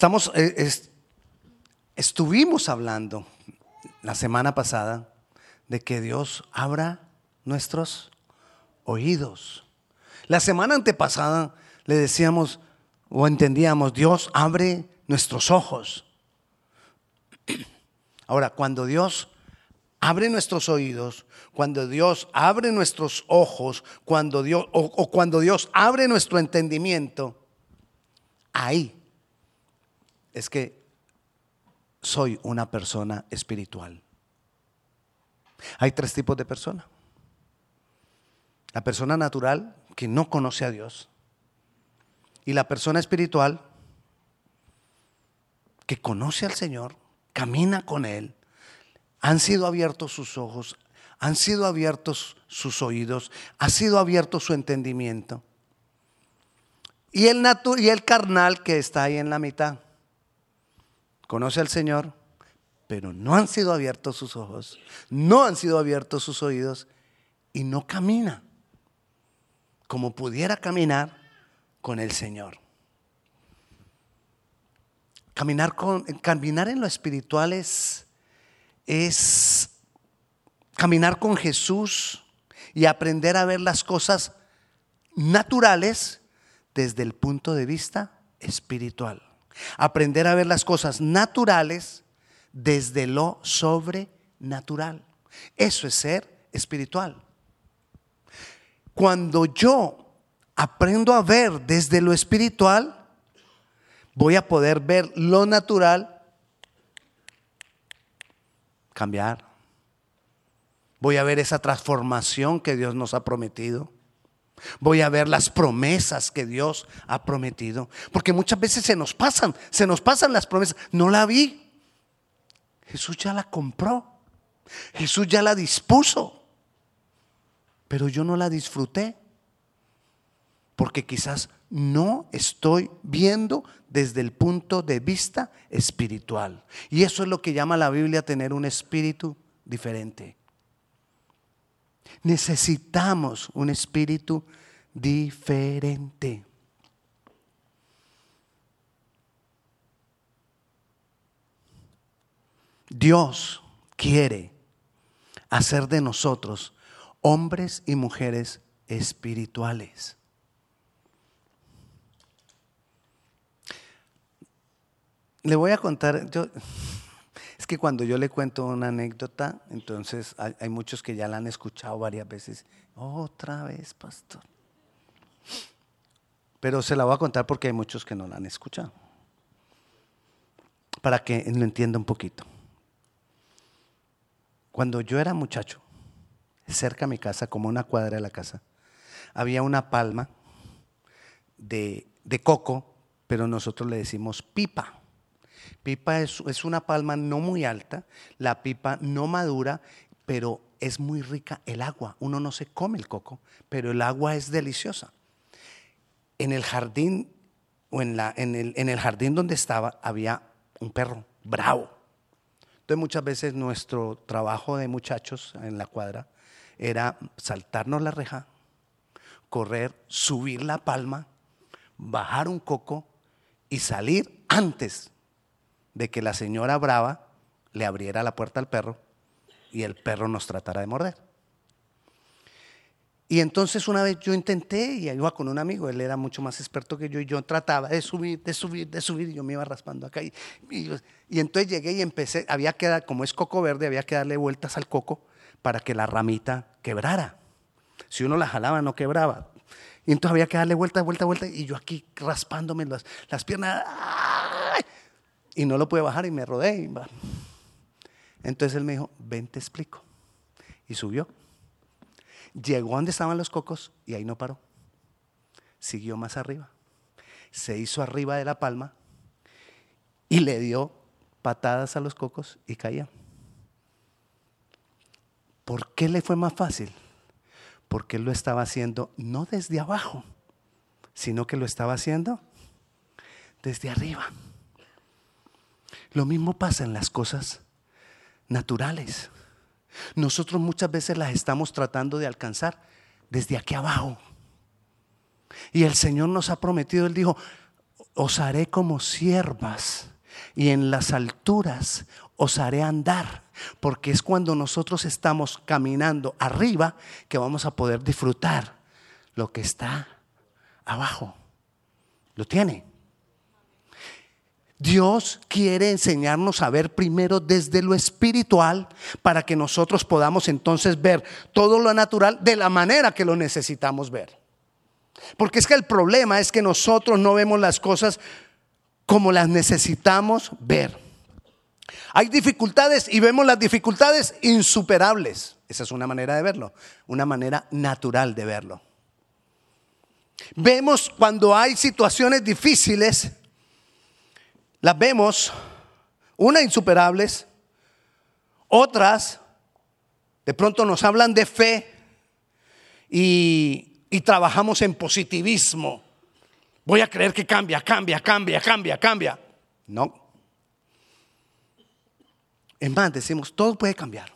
Estamos, eh, estuvimos hablando la semana pasada de que Dios abra nuestros oídos. La semana antepasada le decíamos o entendíamos, Dios abre nuestros ojos. Ahora, cuando Dios abre nuestros oídos, cuando Dios abre nuestros ojos, cuando Dios, o, cuando Dios abre nuestro entendimiento, ahí es que soy una persona espiritual. Hay tres tipos de personas. La persona natural que no conoce a Dios. Y la persona espiritual que conoce al Señor, camina con Él, han sido abiertos sus ojos, han sido abiertos sus oídos, ha sido abierto su entendimiento. Y el, y el carnal que está ahí en la mitad, conoce al Señor, pero no han sido abiertos sus ojos, no han sido abiertos sus oídos y no camina como pudiera caminar con el Señor. Caminar, con, caminar en lo espiritual es, es caminar con Jesús y aprender a ver las cosas naturales desde el punto de vista espiritual. Aprender a ver las cosas naturales desde lo sobrenatural. Eso es ser espiritual. Cuando yo aprendo a ver desde lo espiritual, voy a poder ver lo natural cambiar. Voy a ver esa transformación que Dios nos ha prometido. Voy a ver las promesas que Dios ha prometido. Porque muchas veces se nos pasan, se nos pasan las promesas. No la vi. Jesús ya la compró. Jesús ya la dispuso. Pero yo no la disfruté. Porque quizás no estoy viendo desde el punto de vista espiritual. Y eso es lo que llama la Biblia tener un espíritu diferente. Necesitamos un espíritu diferente. Dios quiere hacer de nosotros hombres y mujeres espirituales. Le voy a contar, yo, que cuando yo le cuento una anécdota, entonces hay, muchos que ya la han escuchado varias veces. Otra vez, pastor. Pero se la voy a contar porque hay muchos que no la han escuchado. Para que lo entienda un poquito. Cuando yo era muchacho, cerca a mi casa, como una cuadra de la casa, había una palma de, de coco, pero nosotros le decimos pipa. Pipa es, una palma no muy alta, la pipa no madura, pero es muy rica el agua. Uno no se come el coco, pero el agua es deliciosa. En el jardín, o en, la, en, el, en el jardín donde estaba, había un perro bravo. Entonces muchas veces nuestro trabajo de muchachos en la cuadra era saltarnos la reja, correr, subir la palma, bajar un coco y salir antes de que la señora brava le abriera la puerta al perro y el perro nos tratara de morder. Y entonces una vez yo intenté y iba con un amigo, él era mucho más experto que yo y yo trataba de subir, de subir, de subir y yo me iba raspando acá. Y, y, entonces llegué y empecé, había que dar, como es coco verde, había que darle vueltas al coco para que la ramita quebrara. Si uno la jalaba no quebraba. Y entonces había que darle vueltas, vueltas, vueltas y yo aquí raspándome las, las piernas. Y no lo pude bajar y me rodé. Entonces él me dijo, ven, te explico. Y subió. Llegó donde estaban los cocos y ahí no paró. Siguió más arriba. Se hizo arriba de la palma y le dio patadas a los cocos y caía. ¿Por qué le fue más fácil? Porque él lo estaba haciendo no desde abajo, sino que lo estaba haciendo desde arriba. Lo mismo pasa en las cosas naturales. Nosotros muchas veces las estamos tratando de alcanzar desde aquí abajo. Y el Señor nos ha prometido, Él dijo, os haré como siervas y en las alturas os haré andar, porque es cuando nosotros estamos caminando arriba que vamos a poder disfrutar lo que está abajo. Lo tiene. Dios quiere enseñarnos a ver primero desde lo espiritual para que nosotros podamos entonces ver todo lo natural de la manera que lo necesitamos ver. Porque es que el problema es que nosotros no vemos las cosas como las necesitamos ver. Hay dificultades y vemos las dificultades insuperables. Esa es una manera de verlo, una manera natural de verlo. Vemos cuando hay situaciones difíciles, las vemos, unas insuperables, otras de pronto nos hablan de fe y, trabajamos en positivismo. Voy a creer que cambia, cambia, cambia, cambia, cambia. No. Es más, decimos, todo puede cambiar.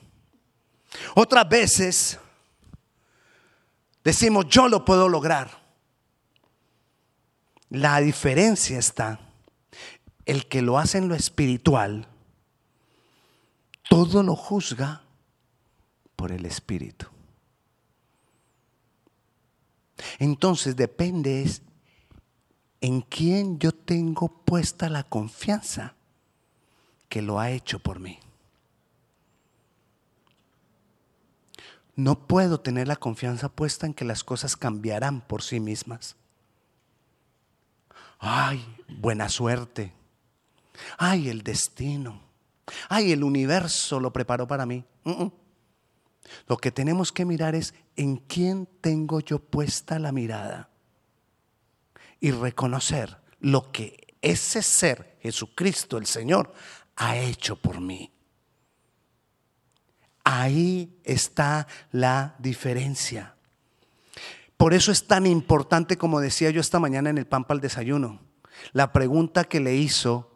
Otras veces decimos, yo lo puedo lograr. La diferencia está, el que lo hace en lo espiritual, todo lo juzga por el espíritu. Entonces depende es en quién yo tengo puesta la confianza que lo ha hecho por mí. No puedo tener la confianza puesta en que las cosas cambiarán por sí mismas. Ay, buena suerte. Ay, el destino. Ay, el universo lo preparó para mí. Lo que tenemos que mirar es en quién tengo yo puesta la mirada y reconocer lo que ese ser, Jesucristo el Señor, ha hecho por mí. Ahí está la diferencia. Por eso es tan importante, como decía yo esta mañana en el Pampa al desayuno, la pregunta que le hizo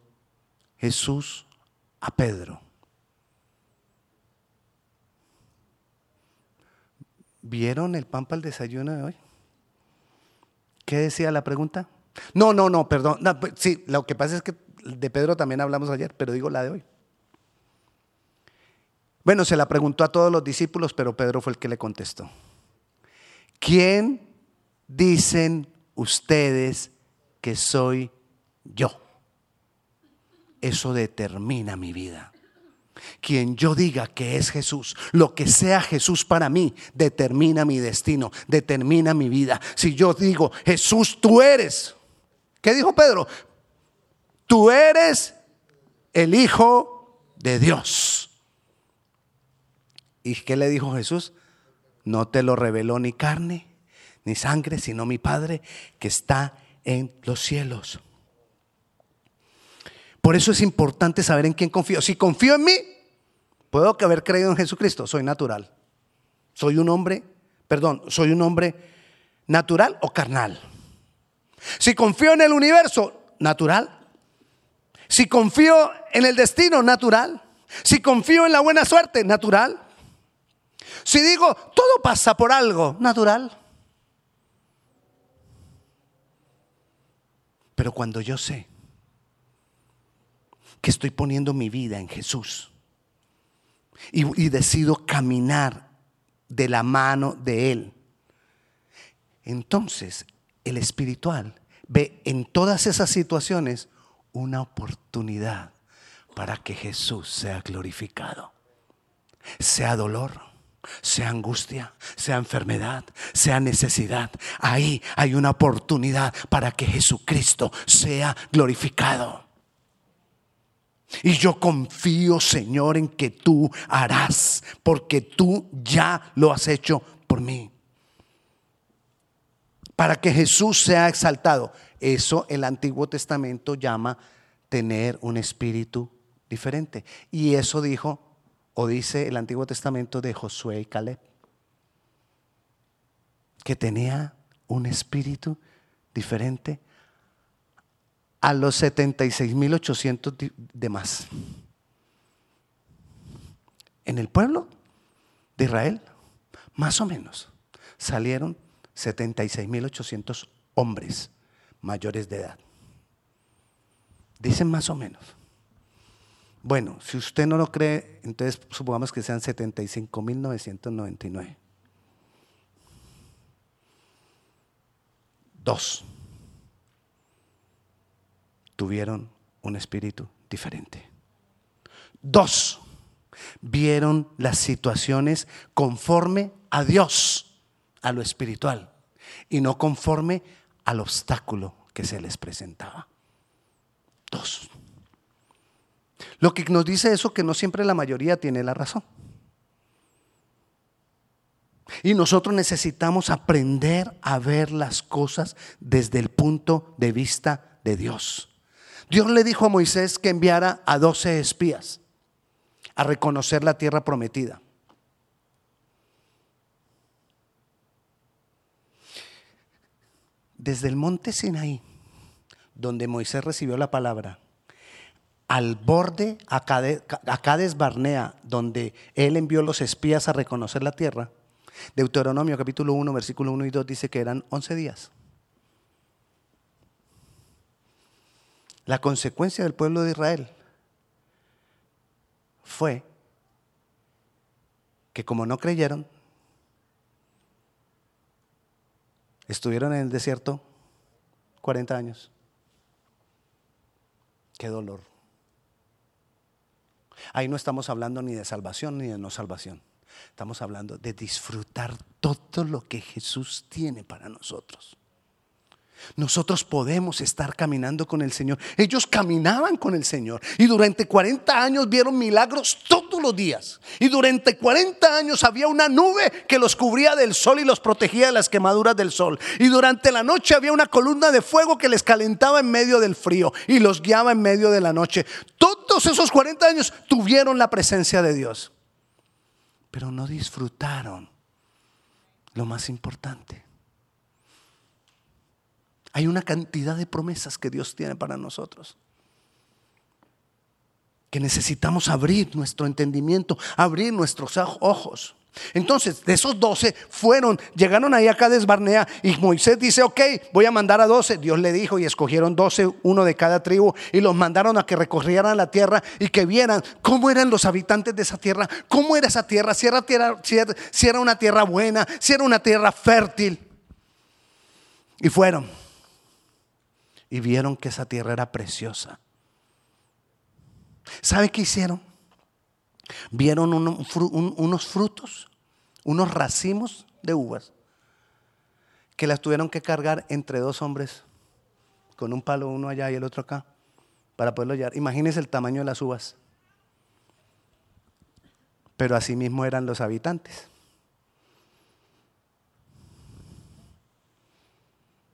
Jesús a Pedro. ¿Vieron el Pampa al desayuno de hoy? ¿Qué decía la pregunta? No, no, no, perdón. Pues, sí, lo que pasa es que de Pedro también hablamos ayer, pero digo la de hoy. Bueno, se la preguntó a todos los discípulos, pero Pedro fue el que le contestó. ¿Quién dicen ustedes que soy yo? Eso determina mi vida. Quien yo diga que es Jesús, lo que sea Jesús para mí, determina mi destino, determina mi vida. Si yo digo, Jesús, tú eres, ¿qué dijo Pedro? Tú eres el Hijo de Dios. ¿Y qué le dijo Jesús? No te lo reveló ni carne ni sangre, sino mi Padre que está en los cielos. Por eso es importante saber en quién confío. Si confío en mí, puedo haber creído en Jesucristo, soy natural. Soy un hombre, perdón, soy un hombre natural o carnal. Si confío en el universo, natural. Si confío en el destino, natural. Si confío en la buena suerte, natural. Si digo, todo pasa por algo, natural. Pero cuando yo sé que estoy poniendo mi vida en Jesús y, decido caminar de la mano de Él, entonces el espiritual ve en todas esas situaciones una oportunidad para que Jesús sea glorificado. Sea dolor, sea angustia, sea enfermedad, sea necesidad. Ahí hay una oportunidad para que Jesucristo sea glorificado. Y yo confío, Señor, en que tú harás, porque tú ya lo has hecho por mí. Para que Jesús sea exaltado. Eso el Antiguo Testamento llama tener un espíritu diferente. Y eso dijo, o dice el Antiguo Testamento de Josué y Caleb, que tenía un espíritu diferente a los 76.800 de más. En el pueblo de Israel, más o menos, salieron 76.800 hombres mayores de edad. Dicen más o menos. Bueno, si usted no lo cree, entonces supongamos que sean 75.999. Dos tuvieron un espíritu diferente. Dos, vieron las situaciones conforme a Dios, a lo espiritual, y no conforme al obstáculo que se les presentaba. Dos. Lo que nos dice eso que no siempre la mayoría tiene la razón. Y nosotros necesitamos aprender a ver las cosas desde el punto de vista de Dios. Dios le dijo a Moisés que enviara a doce espías a reconocer la tierra prometida. Desde el monte Sinaí, donde Moisés recibió la palabra, al borde a Cades Barnea, donde él envió los espías a reconocer la tierra, Deuteronomio capítulo 1, versículo 1 y 2 dice que eran 11 días. La consecuencia del pueblo de Israel fue que como no creyeron, estuvieron en el desierto 40 años. Qué dolor. Ahí no estamos hablando ni de salvación ni de no salvación. Estamos hablando de disfrutar todo lo que Jesús tiene para nosotros. Nosotros podemos estar caminando con el Señor. Ellos caminaban con el Señor y durante 40 años vieron milagros todos los días. Y durante 40 años había una nube que los cubría del sol y los protegía de las quemaduras del sol. Y durante la noche había una columna de fuego que les calentaba en medio del frío y los guiaba en medio de la noche. Todos esos 40 años tuvieron la presencia de Dios. Pero no disfrutaron lo más importante hay una cantidad de promesas que Dios tiene para nosotros. Que necesitamos abrir nuestro entendimiento, abrir nuestros ojos. Entonces, de esos doce fueron, llegaron ahí a Cades Barnea y Moisés dice, ok, voy a mandar a doce. Dios le dijo y escogieron doce, uno de cada tribu, y los mandaron a que recorrieran la tierra y que vieran cómo eran los habitantes de esa tierra, cómo era esa tierra, si era, tierra, si era una tierra buena, si era una tierra fértil. Y fueron y vieron que esa tierra era preciosa. ¿Sabe qué hicieron? Vieron unos frutos, unos racimos de uvas, que las tuvieron que cargar entre dos hombres, con un palo uno allá y el otro acá, para poderlo llevar. Imagínense el tamaño de las uvas. Pero así mismo eran los habitantes.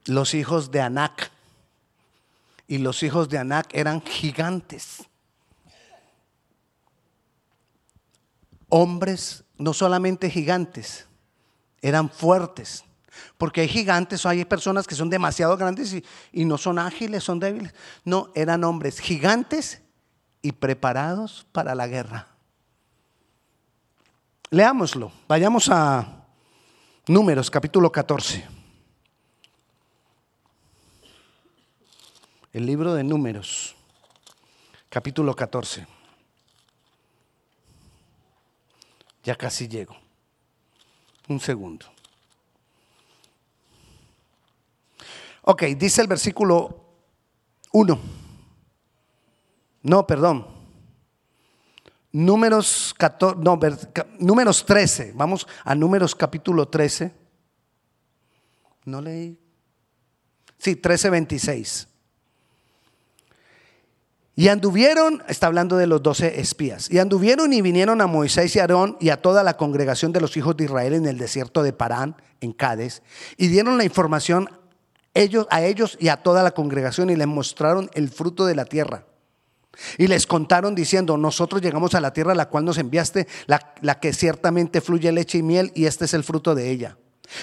Los hijos de Anac y los hijos de Anac eran gigantes. Hombres, no solamente gigantes, eran fuertes. Porque hay gigantes o hay personas que son demasiado grandes y, no son ágiles, son débiles. No, eran hombres gigantes y preparados para la guerra. Leámoslo. Vayamos a Números capítulo 14. El libro de Números, capítulo 14. Ya casi llego. Un segundo. Ok, dice el versículo 1. No, perdón. Números, 14, no, números 13. Vamos a números capítulo 13. No leí. Sí, 13, 26. Y anduvieron, está hablando de los doce espías, y anduvieron y vinieron a Moisés y Aarón y a toda la congregación de los hijos de Israel en el desierto de Parán, en Cádiz, y dieron la información ellos, a ellos y a toda la congregación y les mostraron el fruto de la tierra. Y les contaron diciendo, nosotros llegamos a la tierra a la cual nos enviaste, la, la que ciertamente fluye leche y miel, y este es el fruto de ella.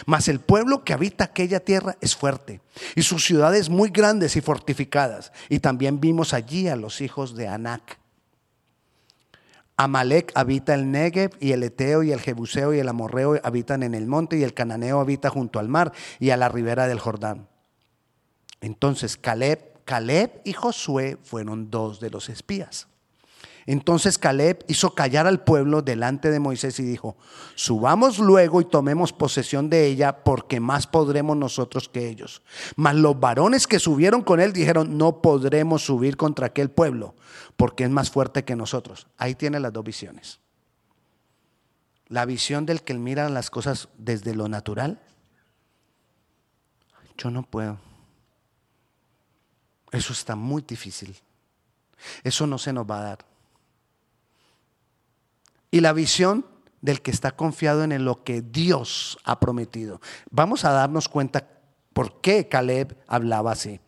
Mas el pueblo que habita aquella tierra es fuerte y sus ciudades muy grandes y fortificadas. Y también vimos allí a los hijos de Anac. Amalek habita el Negev y el Eteo y el Jebuseo y el Amorreo habitan en el monte y el Cananeo habita junto al mar y a la ribera del Jordán. Entonces Caleb, Caleb y Josué fueron dos de los espías. Entonces Caleb hizo callar al pueblo delante de Moisés y dijo, subamos luego y tomemos posesión de ella, porque más podremos nosotros que ellos. Mas los varones que subieron con él dijeron, no podremos subir contra aquel pueblo, porque es más fuerte que nosotros. Ahí tiene las dos visiones. La visión del que mira las cosas desde lo natural. Yo no puedo. Eso está muy difícil. Eso no se nos va a dar. Y la visión del que está confiado en lo que Dios ha prometido. Vamos a darnos cuenta por qué Caleb hablaba así.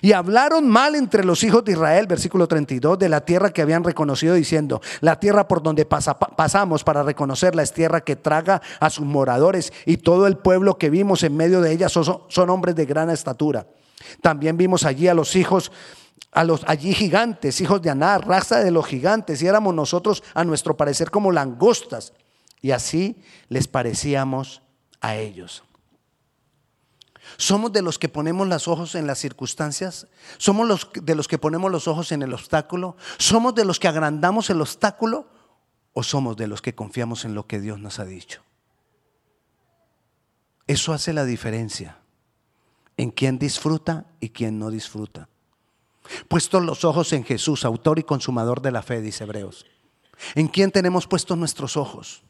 Y hablaron mal entre los hijos de Israel, versículo 32, de la tierra que habían reconocido, diciendo, la tierra por donde pasamos para reconocerla es tierra que traga a sus moradores y todo el pueblo que vimos en medio de ella son, son hombres de gran estatura. También vimos allí a los hijos, a los allí gigantes, hijos de Anar, raza de los gigantes, y éramos nosotros a nuestro parecer como langostas. Y así les parecíamos a ellos. Somos de los que ponemos los ojos en las circunstancias. Somos los de los que ponemos los ojos en el obstáculo. Somos de los que agrandamos el obstáculo o somos de los que confiamos en lo que Dios nos ha dicho. Eso hace la diferencia en quién disfruta y quién no disfruta. Puestos los ojos en Jesús, autor y consumador de la fe, dice Hebreos. ¿En quién tenemos puestos nuestros ojos?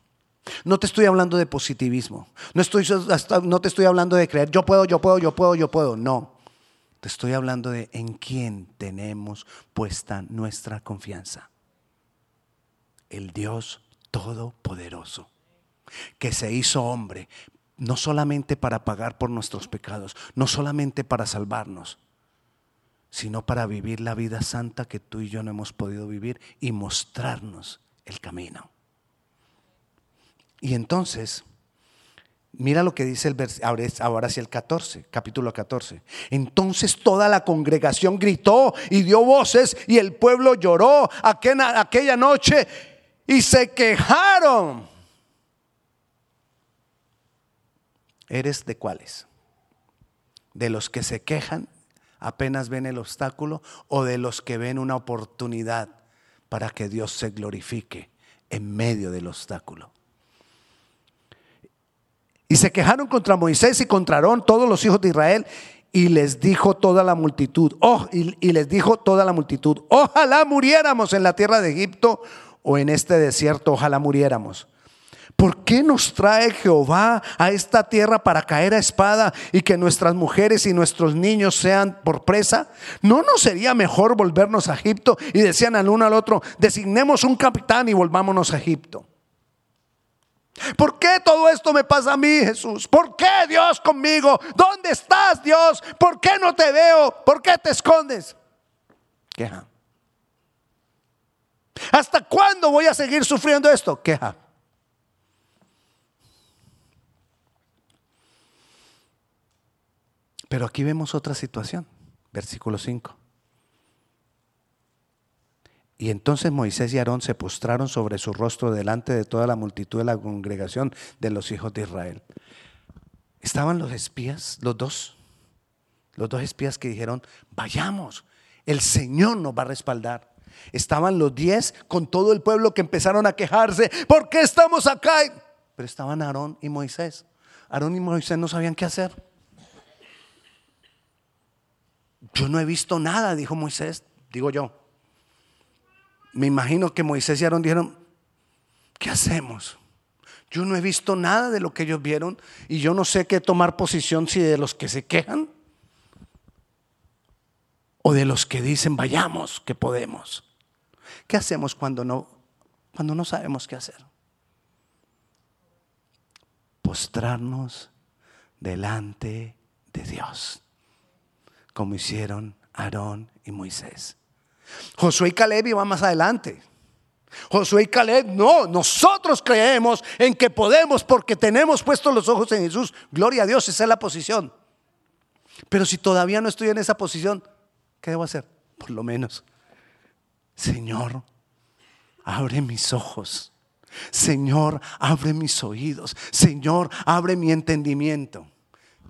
No te estoy hablando de positivismo. No, no te estoy hablando de creer, yo puedo, yo puedo, yo puedo, yo puedo. No. Te estoy hablando de en quién tenemos puesta nuestra confianza. El Dios Todopoderoso, que se hizo hombre, no solamente para pagar por nuestros pecados, no solamente para salvarnos, sino para vivir la vida santa que tú y yo no hemos podido vivir y mostrarnos el camino. Y entonces, mira lo que dice el ahora hacia el 14, capítulo 14. Entonces toda la congregación gritó y dio voces y el pueblo lloró aquella noche y se quejaron. ¿Eres de cuáles? ¿De los que se quejan apenas ven el obstáculo o de los que ven una oportunidad para que Dios se glorifique en medio del obstáculo? Y se quejaron contra Moisés y contra Aarón todos los hijos de Israel. Y les dijo toda la multitud, oh, y, y les dijo toda la multitud, ojalá muriéramos en la tierra de Egipto o en este desierto, ojalá muriéramos. ¿Por qué nos trae Jehová a esta tierra para caer a espada y que nuestras mujeres y nuestros niños sean por presa? ¿No nos sería mejor volvernos a Egipto? Y decían al uno al otro, designemos un capitán y volvámonos a Egipto. ¿Por qué todo esto me pasa a mí, Jesús? ¿Por qué Dios conmigo? ¿Dónde estás, Dios? ¿Por qué no te veo? ¿Por qué te escondes? Queja. ¿Hasta cuándo voy a seguir sufriendo esto? Queja. Pero aquí vemos otra situación, versículo 5. Y entonces Moisés y Aarón se postraron sobre su rostro delante de toda la multitud de la congregación de los hijos de Israel. Estaban los espías, los dos, los dos espías que dijeron, vayamos, el Señor nos va a respaldar. Estaban los diez con todo el pueblo que empezaron a quejarse, ¿por qué estamos acá? Pero estaban Aarón y Moisés. Aarón y Moisés no sabían qué hacer. Yo no he visto nada, dijo Moisés, digo yo me imagino que Moisés y Aarón dijeron, ¿qué hacemos? Yo no he visto nada de lo que ellos vieron y yo no sé qué tomar posición si de los que se quejan o de los que dicen vayamos, que podemos. ¿Qué hacemos cuando no cuando no sabemos qué hacer? Postrarnos delante de Dios, como hicieron Aarón y Moisés. Josué y Caleb iban más adelante. Josué y Caleb, no, nosotros creemos en que podemos porque tenemos puestos los ojos en Jesús. Gloria a Dios, esa es la posición. Pero si todavía no estoy en esa posición, ¿qué debo hacer? Por lo menos, Señor, abre mis ojos. Señor, abre mis oídos. Señor, abre mi entendimiento.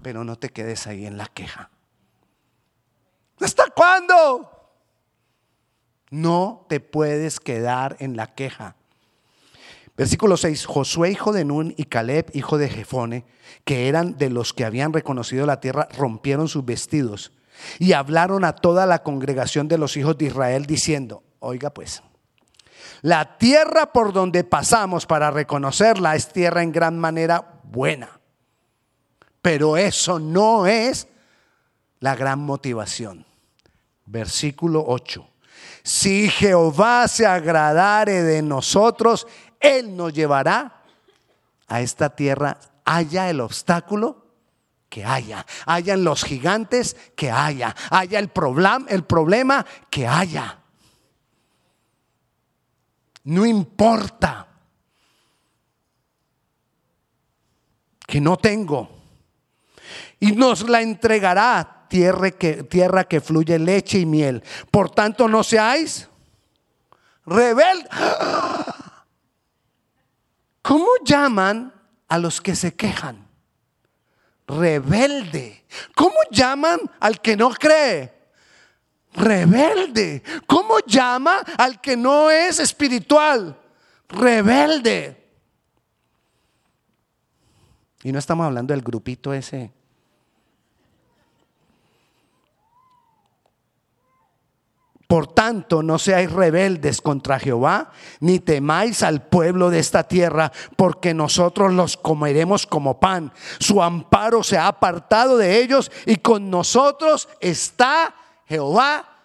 Pero no te quedes ahí en la queja. ¿Hasta cuándo? No te puedes quedar en la queja. Versículo 6, Josué, hijo de Nun, y Caleb, hijo de Jefone, que eran de los que habían reconocido la tierra, rompieron sus vestidos y hablaron a toda la congregación de los hijos de Israel diciendo, oiga pues, la tierra por donde pasamos para reconocerla es tierra en gran manera buena, pero eso no es la gran motivación. Versículo 8. Si Jehová se agradare de nosotros, Él nos llevará a esta tierra, haya el obstáculo que haya, hayan los gigantes que haya, haya el, problema, el problema que haya. No importa que no tengo. Y nos la entregará tierra que, tierra que fluye leche y miel. Por tanto, no seáis rebeldes. ¿Cómo llaman a los que se quejan? Rebelde. ¿Cómo llaman al que no cree? Rebelde. ¿Cómo llama al que no es espiritual? Rebelde. Y no estamos hablando del grupito ese Por tanto, no seáis rebeldes contra Jehová, ni temáis al pueblo de esta tierra, porque nosotros los comeremos como pan. Su amparo se ha apartado de ellos y con nosotros está Jehová.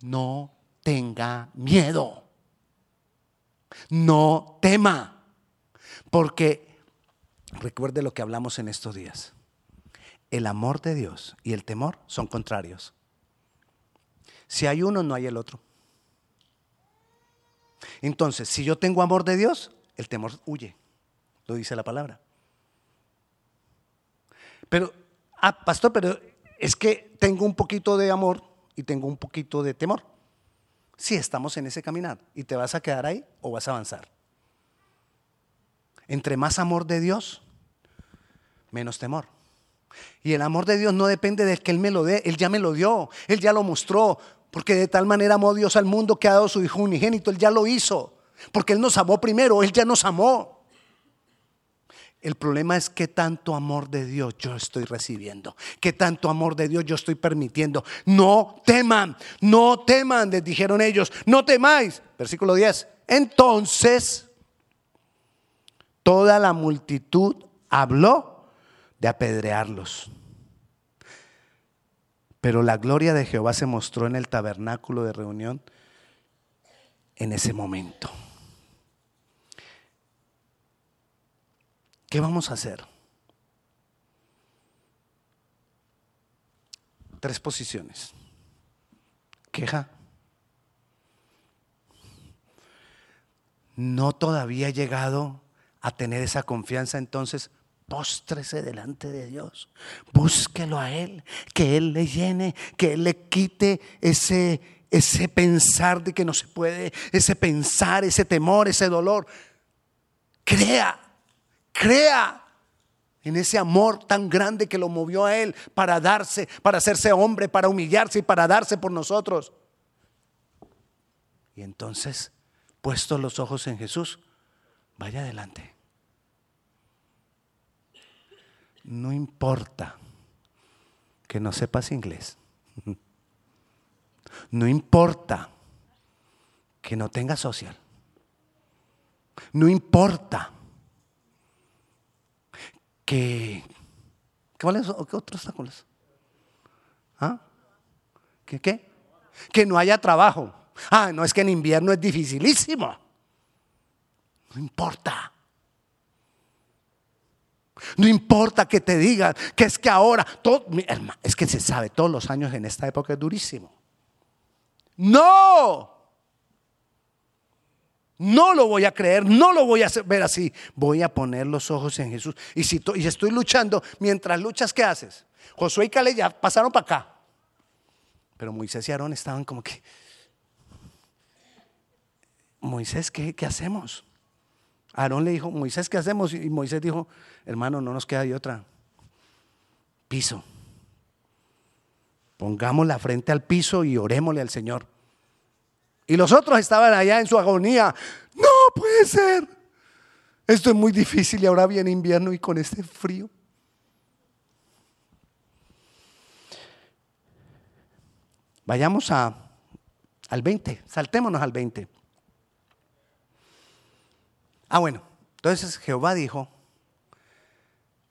No tenga miedo. No tema. Porque recuerde lo que hablamos en estos días. El amor de Dios y el temor son contrarios. Si hay uno, no hay el otro. Entonces, si yo tengo amor de Dios, el temor huye. Lo dice la palabra. Pero, ah, pastor, pero es que tengo un poquito de amor y tengo un poquito de temor. Si estamos en ese caminar y te vas a quedar ahí o vas a avanzar. Entre más amor de Dios, menos temor. Y el amor de Dios no depende de que Él me lo dé, Él ya me lo dio, Él ya lo mostró, porque de tal manera amó Dios al mundo que ha dado su Hijo unigénito. Él ya lo hizo. Porque Él nos amó primero. Él ya nos amó. El problema es qué tanto amor de Dios yo estoy recibiendo. Qué tanto amor de Dios yo estoy permitiendo. No teman. No teman. Les dijeron ellos. No temáis. Versículo 10. Entonces, toda la multitud habló de apedrearlos. Pero la gloria de Jehová se mostró en el tabernáculo de reunión en ese momento. ¿Qué vamos a hacer? Tres posiciones. Queja. No todavía he llegado a tener esa confianza, entonces Póstrese delante de Dios. Búsquelo a Él, que Él le llene, que Él le quite ese, ese pensar de que no se puede, ese pensar, ese temor, ese dolor. Crea, crea en ese amor tan grande que lo movió a Él para darse, para hacerse hombre, para humillarse y para darse por nosotros. Y entonces, puestos los ojos en Jesús, vaya adelante. No importa que no sepas inglés. No importa que no tengas social. No importa que... ¿Cuáles otros obstáculos? ¿Ah? ¿Qué qué? Que no haya trabajo. Ah, no es que en invierno es dificilísimo. No importa. No importa que te digan que es que ahora, todo, es que se sabe, todos los años en esta época es durísimo. No, no lo voy a creer, no lo voy a ver así. Voy a poner los ojos en Jesús. Y si estoy luchando, mientras luchas, ¿qué haces? Josué y Caleb ya pasaron para acá. Pero Moisés y Aarón estaban como que, Moisés, ¿qué, qué hacemos? Aarón le dijo, Moisés, ¿qué hacemos? Y Moisés dijo, hermano, no nos queda de otra. Piso. Pongamos la frente al piso y orémosle al Señor. Y los otros estaban allá en su agonía. No puede ser. Esto es muy difícil y ahora viene invierno y con este frío. Vayamos a, al 20, saltémonos al 20. Ah, bueno, entonces Jehová dijo,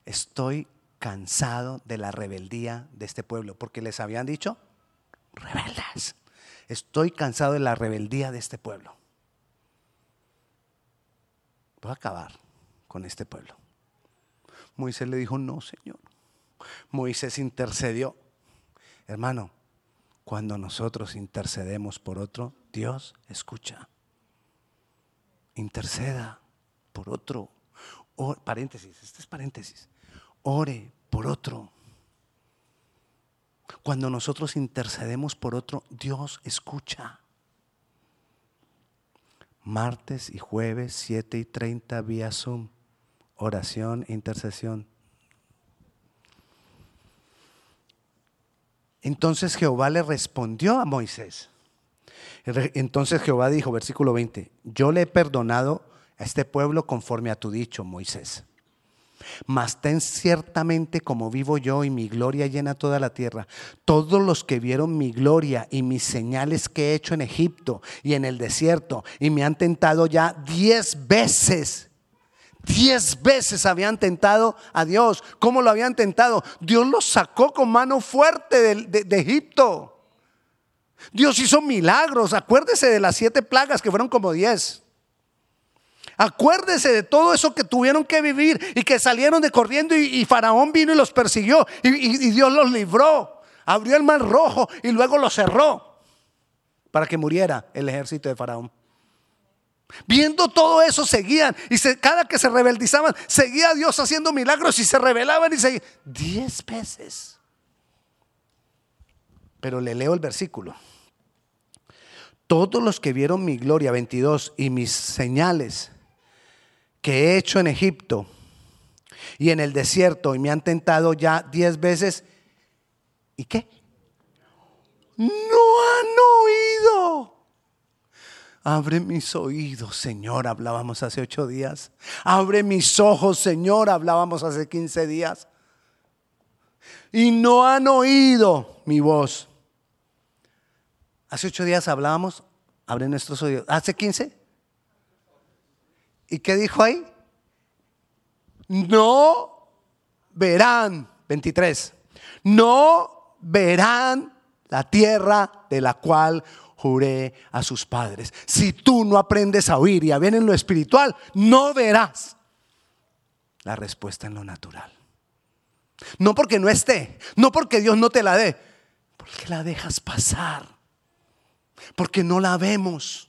estoy cansado de la rebeldía de este pueblo, porque les habían dicho, rebeldes, estoy cansado de la rebeldía de este pueblo. Voy a acabar con este pueblo. Moisés le dijo, no, Señor. Moisés intercedió. Hermano, cuando nosotros intercedemos por otro, Dios escucha. Interceda por otro. paréntesis, este es paréntesis. Ore por otro. Cuando nosotros intercedemos por otro, Dios escucha. Martes y jueves, 7 y 30 vía Zoom. Oración e intercesión. Entonces Jehová le respondió a Moisés. Entonces Jehová dijo, versículo 20, yo le he perdonado este pueblo conforme a tu dicho, Moisés. Mas ten ciertamente como vivo yo y mi gloria llena toda la tierra. Todos los que vieron mi gloria y mis señales que he hecho en Egipto y en el desierto y me han tentado ya diez veces Diez veces habían tentado a Dios. ¿Cómo lo habían tentado? Dios los sacó con mano fuerte de, Egipto. Dios hizo milagros. Acuérdese de las siete plagas que fueron como diez. Acuérdese de todo eso que tuvieron que vivir y que salieron de corriendo y, Faraón vino y los persiguió y, Dios los libró. Abrió el mar rojo y luego lo cerró para que muriera el ejército de Faraón. Viendo todo eso, seguían. Y cada que se rebeldizaban, seguía Dios haciendo milagros y se rebelaban y seguían. Diez veces. Pero le leo el versículo. Todos los que vieron mi gloria, 22, y mis señales que he hecho en Egipto y en el desierto y me han tentado ya diez veces. ¿Y qué? No han oído Abre mis oídos, Señor, hablábamos hace ocho días. Abre mis ojos, Señor, hablábamos hace quince días. Y no han oído mi voz. Hace ocho días hablábamos, abre nuestros oídos. ¿Hace quince? ¿Y qué dijo ahí? No verán, 23, no verán la tierra de la cual juré a sus padres. Si tú no aprendes a oír y a ver en lo espiritual, no verás la respuesta en lo natural. No porque no esté, no porque Dios no te la dé, porque la dejas pasar, porque no la vemos,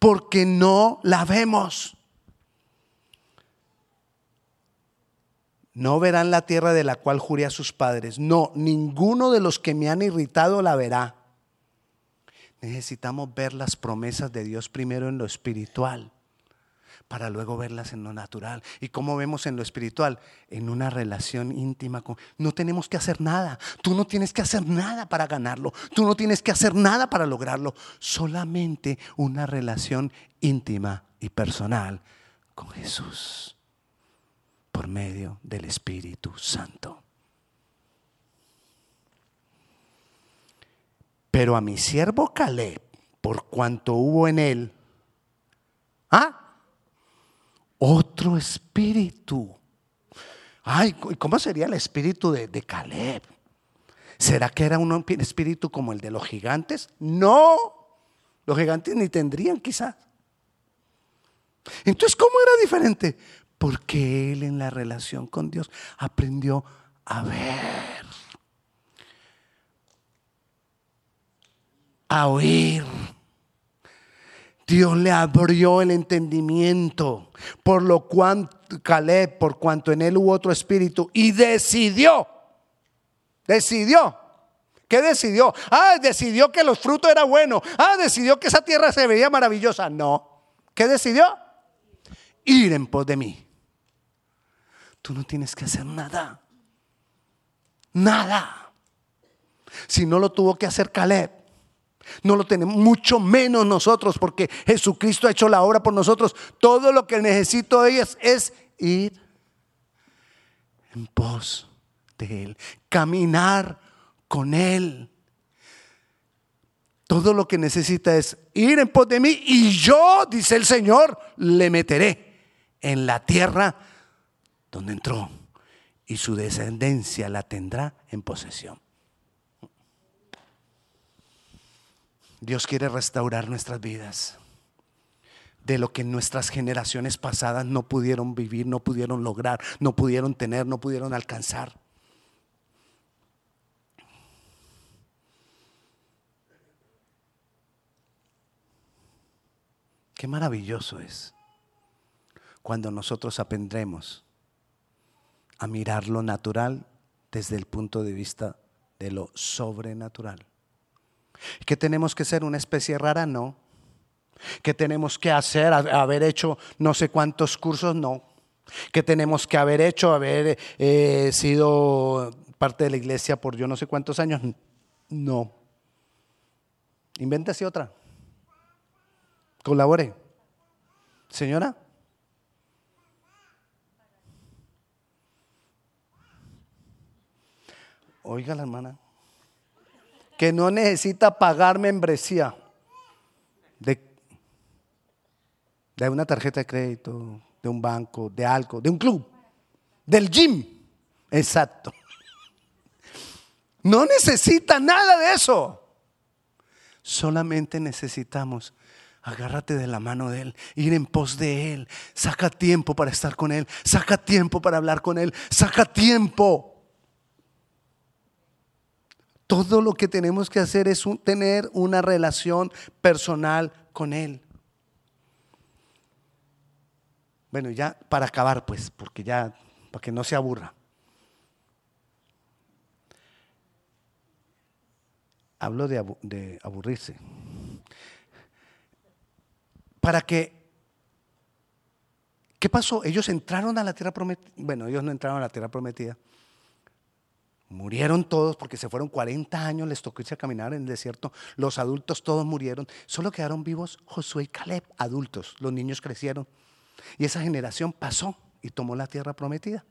porque no la vemos. No verán la tierra de la cual juré a sus padres. No, ninguno de los que me han irritado la verá. Necesitamos ver las promesas de Dios primero en lo espiritual para luego verlas en lo natural. ¿Y cómo vemos en lo espiritual? En una relación íntima con... No tenemos que hacer nada. Tú no tienes que hacer nada para ganarlo. Tú no tienes que hacer nada para lograrlo. Solamente una relación íntima y personal con Jesús por medio del Espíritu Santo. Pero a mi siervo Caleb, por cuanto hubo en él, ¿ah? Otro espíritu. Ay, ¿cómo sería el espíritu de, de Caleb? ¿Será que era un espíritu como el de los gigantes? No, los gigantes ni tendrían quizás. Entonces, ¿cómo era diferente? Porque él en la relación con Dios aprendió a ver a oír. Dios le abrió el entendimiento, por lo cual Caleb, por cuanto en él hubo otro espíritu, y decidió, decidió. ¿Qué decidió? Ah, decidió que los frutos eran buenos. Ah, decidió que esa tierra se veía maravillosa. No. ¿Qué decidió? Ir en pos de mí. Tú no tienes que hacer nada. Nada. Si no lo tuvo que hacer Caleb. No lo tenemos, mucho menos nosotros, porque Jesucristo ha hecho la obra por nosotros. Todo lo que necesito de ellas es ir en pos de Él, caminar con Él. Todo lo que necesita es ir en pos de mí y yo, dice el Señor, le meteré en la tierra donde entró y su descendencia la tendrá en posesión. Dios quiere restaurar nuestras vidas de lo que nuestras generaciones pasadas no pudieron vivir, no pudieron lograr, no pudieron tener, no pudieron alcanzar. Qué maravilloso es cuando nosotros aprendremos a mirar lo natural desde el punto de vista de lo sobrenatural. ¿Que tenemos que ser una especie rara? No. ¿Que tenemos que hacer, haber hecho no sé cuántos cursos? No. ¿Que tenemos que haber hecho, haber eh, sido parte de la iglesia por yo no sé cuántos años? No. Invéntese otra. Colabore. Señora. Oiga la hermana, que no necesita pagar membresía de, de una tarjeta de crédito, de un banco, de algo, de un club, del gym. Exacto. No necesita nada de eso. Solamente necesitamos agárrate de la mano de Él, ir en pos de Él. Saca tiempo para estar con Él, saca tiempo para hablar con Él, saca tiempo todo lo que tenemos que hacer es tener una relación personal con Él. Bueno, ya para acabar, pues, porque ya, para que no se aburra. Hablo de, de aburrirse. Para que ¿Qué pasó? Ellos entraron a la tierra prometida. Bueno, ellos no entraron a la tierra prometida. Murieron todos porque se fueron 40 años, les tocó irse a caminar en el desierto. Los adultos todos murieron. Solo quedaron vivos Josué y Caleb, adultos. Los niños crecieron. Y esa generación pasó y tomó la tierra prometida.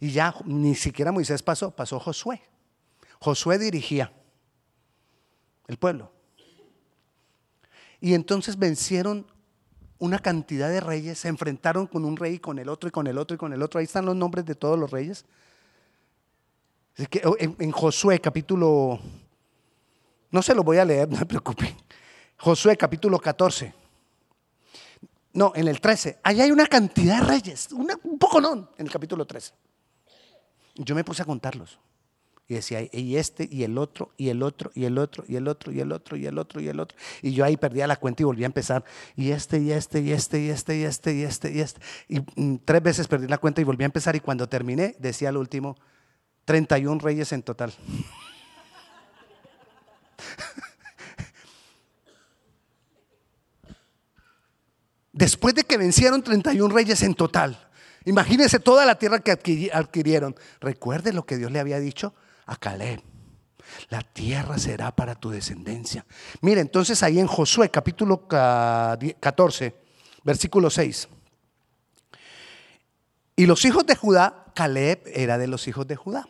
Y ya ni siquiera Moisés pasó, pasó Josué. Josué dirigía el pueblo. Y entonces vencieron una cantidad de reyes, se enfrentaron con un rey y con el otro y con el otro y con el otro. Ahí están los nombres de todos los reyes. Oh, en, Josué capítulo, no se lo voy a leer, no se preocupen. Josué capítulo 14. No, en el 13. Allá hay una cantidad de reyes, un poco no, en el capítulo 13. Yo me puse a contarlos. Y decía, y este, y el otro, y el otro, y el otro, y el otro, y el otro, y el otro, y el otro. Y yo ahí perdía la cuenta y volví a empezar. Y este, y este, y este, y este, y este, y este, y este. Y mm, tres veces perdí la cuenta y volví a empezar. Y cuando terminé, decía al último, 31 reyes en total. Después de que vencieron 31 reyes en total, imagínense toda la tierra que adquirieron. Recuerde lo que Dios le había dicho a Caleb. La tierra será para tu descendencia. Mire, entonces ahí en Josué capítulo 14, versículo 6. Y los hijos de Judá, Caleb era de los hijos de Judá.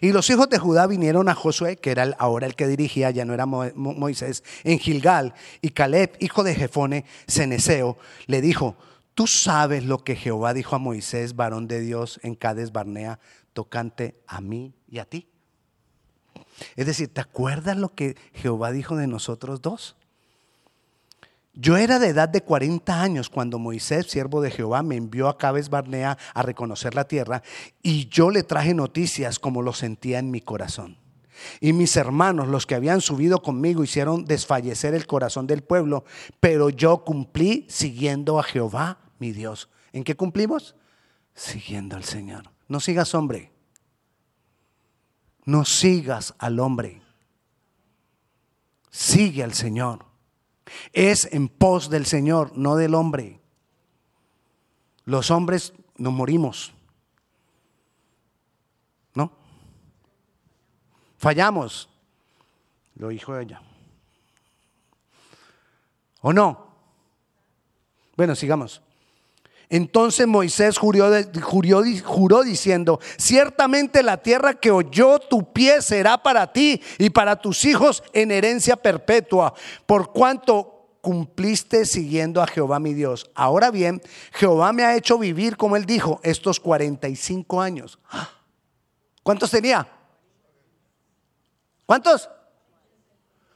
Y los hijos de Judá vinieron a Josué, que era ahora el que dirigía, ya no era Moisés, en Gilgal. Y Caleb, hijo de Jefone, Ceneseo, le dijo, tú sabes lo que Jehová dijo a Moisés, varón de Dios, en Cades Barnea, tocante a mí y a ti. Es decir, ¿te acuerdas lo que Jehová dijo de nosotros dos? Yo era de edad de 40 años cuando Moisés, siervo de Jehová, me envió a Cabes Barnea a reconocer la tierra y yo le traje noticias como lo sentía en mi corazón. Y mis hermanos, los que habían subido conmigo, hicieron desfallecer el corazón del pueblo, pero yo cumplí siguiendo a Jehová, mi Dios. ¿En qué cumplimos? Siguiendo al Señor. No sigas hombre. No sigas al hombre. Sigue al Señor. Es en pos del Señor, no del hombre. Los hombres nos morimos. ¿No? Fallamos. Lo dijo ella. ¿O no? Bueno, sigamos. Entonces Moisés juró, juró, diciendo, ciertamente la tierra que oyó tu pie será para ti y para tus hijos en herencia perpetua, por cuanto cumpliste siguiendo a Jehová mi Dios. Ahora bien, Jehová me ha hecho vivir, como él dijo, estos 45 años. ¿Cuántos tenía? ¿Cuántos?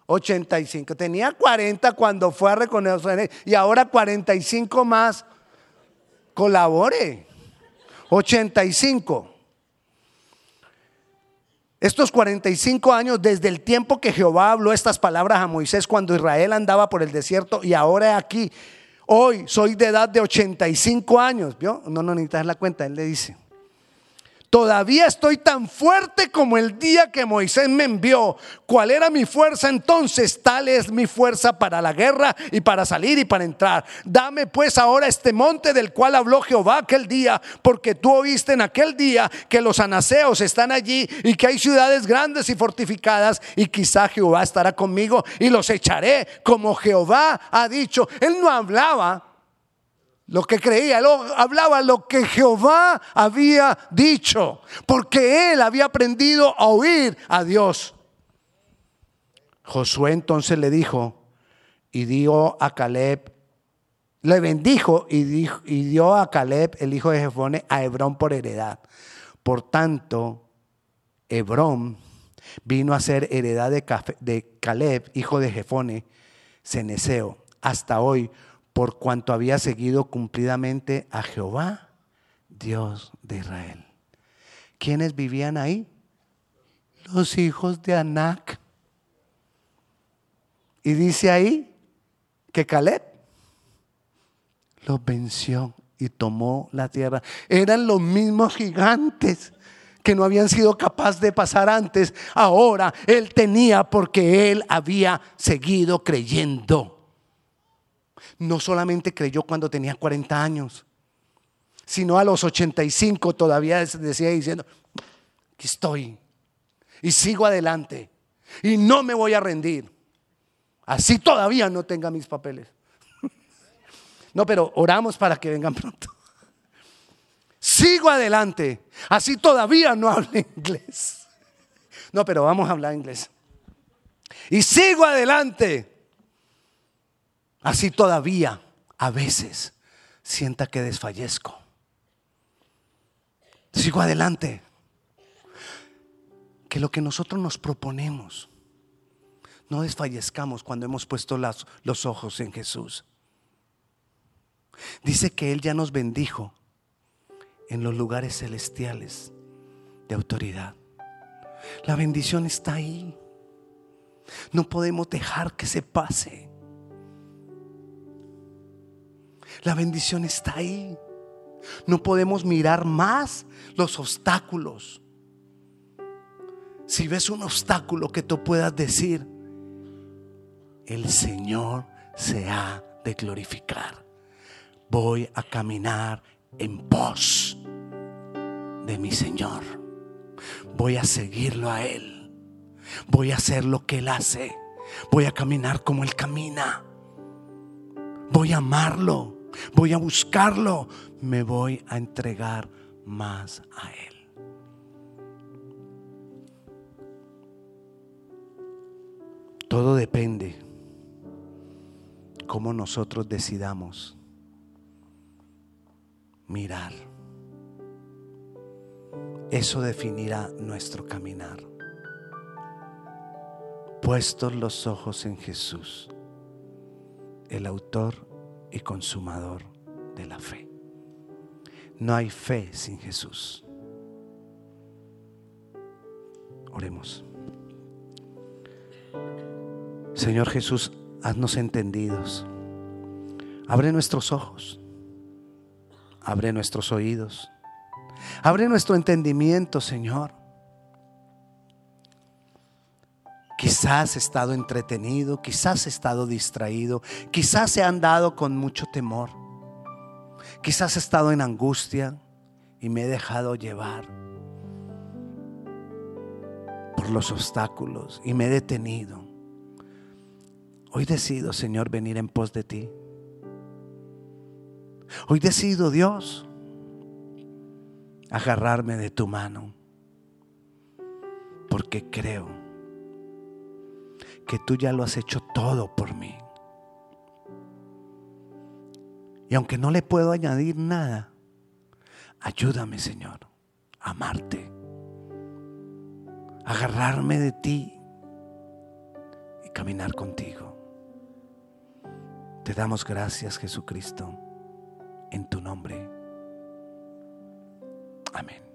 85. Tenía 40 cuando fue a reconocer y ahora 45 más colabore. 85. Estos 45 años desde el tiempo que Jehová habló estas palabras a Moisés cuando Israel andaba por el desierto y ahora aquí, hoy soy de edad de 85 años. ¿Vio? No, no necesitas la cuenta, él le dice. Todavía estoy tan fuerte como el día que Moisés me envió. ¿Cuál era mi fuerza entonces? Tal es mi fuerza para la guerra y para salir y para entrar. Dame pues ahora este monte del cual habló Jehová aquel día, porque tú oíste en aquel día que los anaseos están allí y que hay ciudades grandes y fortificadas y quizá Jehová estará conmigo y los echaré como Jehová ha dicho. Él no hablaba lo que creía, él hablaba lo que Jehová había dicho, porque él había aprendido a oír a Dios. Josué entonces le dijo y dio a Caleb, le bendijo y, y dio a Caleb, el hijo de Jefone, a Hebrón por heredad. Por tanto, Hebrón vino a ser heredad de Caleb, hijo de Jefone, ceneseo, hasta hoy por cuanto había seguido cumplidamente a Jehová, Dios de Israel. ¿Quiénes vivían ahí? Los hijos de Anac. Y dice ahí que Caleb los venció y tomó la tierra. Eran los mismos gigantes que no habían sido capaces de pasar antes. Ahora él tenía porque él había seguido creyendo no solamente creyó cuando tenía 40 años, sino a los 85 todavía decía diciendo, aquí estoy y sigo adelante y no me voy a rendir. Así todavía no tenga mis papeles. No, pero oramos para que vengan pronto. Sigo adelante. Así todavía no hablo inglés. No, pero vamos a hablar inglés. Y sigo adelante. Así todavía a veces sienta que desfallezco. Sigo adelante. Que lo que nosotros nos proponemos, no desfallezcamos cuando hemos puesto los ojos en Jesús. Dice que Él ya nos bendijo en los lugares celestiales de autoridad. La bendición está ahí. No podemos dejar que se pase. La bendición está ahí. No podemos mirar más los obstáculos. Si ves un obstáculo que tú puedas decir, el Señor se ha de glorificar. Voy a caminar en pos de mi Señor. Voy a seguirlo a Él. Voy a hacer lo que Él hace. Voy a caminar como Él camina. Voy a amarlo voy a buscarlo, me voy a entregar más a Él. Todo depende cómo nosotros decidamos mirar. Eso definirá nuestro caminar. Puestos los ojos en Jesús, el autor y consumador de la fe. No hay fe sin Jesús. Oremos. Señor Jesús, haznos entendidos. Abre nuestros ojos. Abre nuestros oídos. Abre nuestro entendimiento, Señor Quizás he estado entretenido, quizás he estado distraído, quizás he andado con mucho temor, quizás he estado en angustia y me he dejado llevar por los obstáculos y me he detenido. Hoy decido, Señor, venir en pos de ti. Hoy decido, Dios, agarrarme de tu mano, porque creo que tú ya lo has hecho todo por mí. Y aunque no le puedo añadir nada, ayúdame, Señor, a amarte, a agarrarme de ti y caminar contigo. Te damos gracias, Jesucristo, en tu nombre. Amén.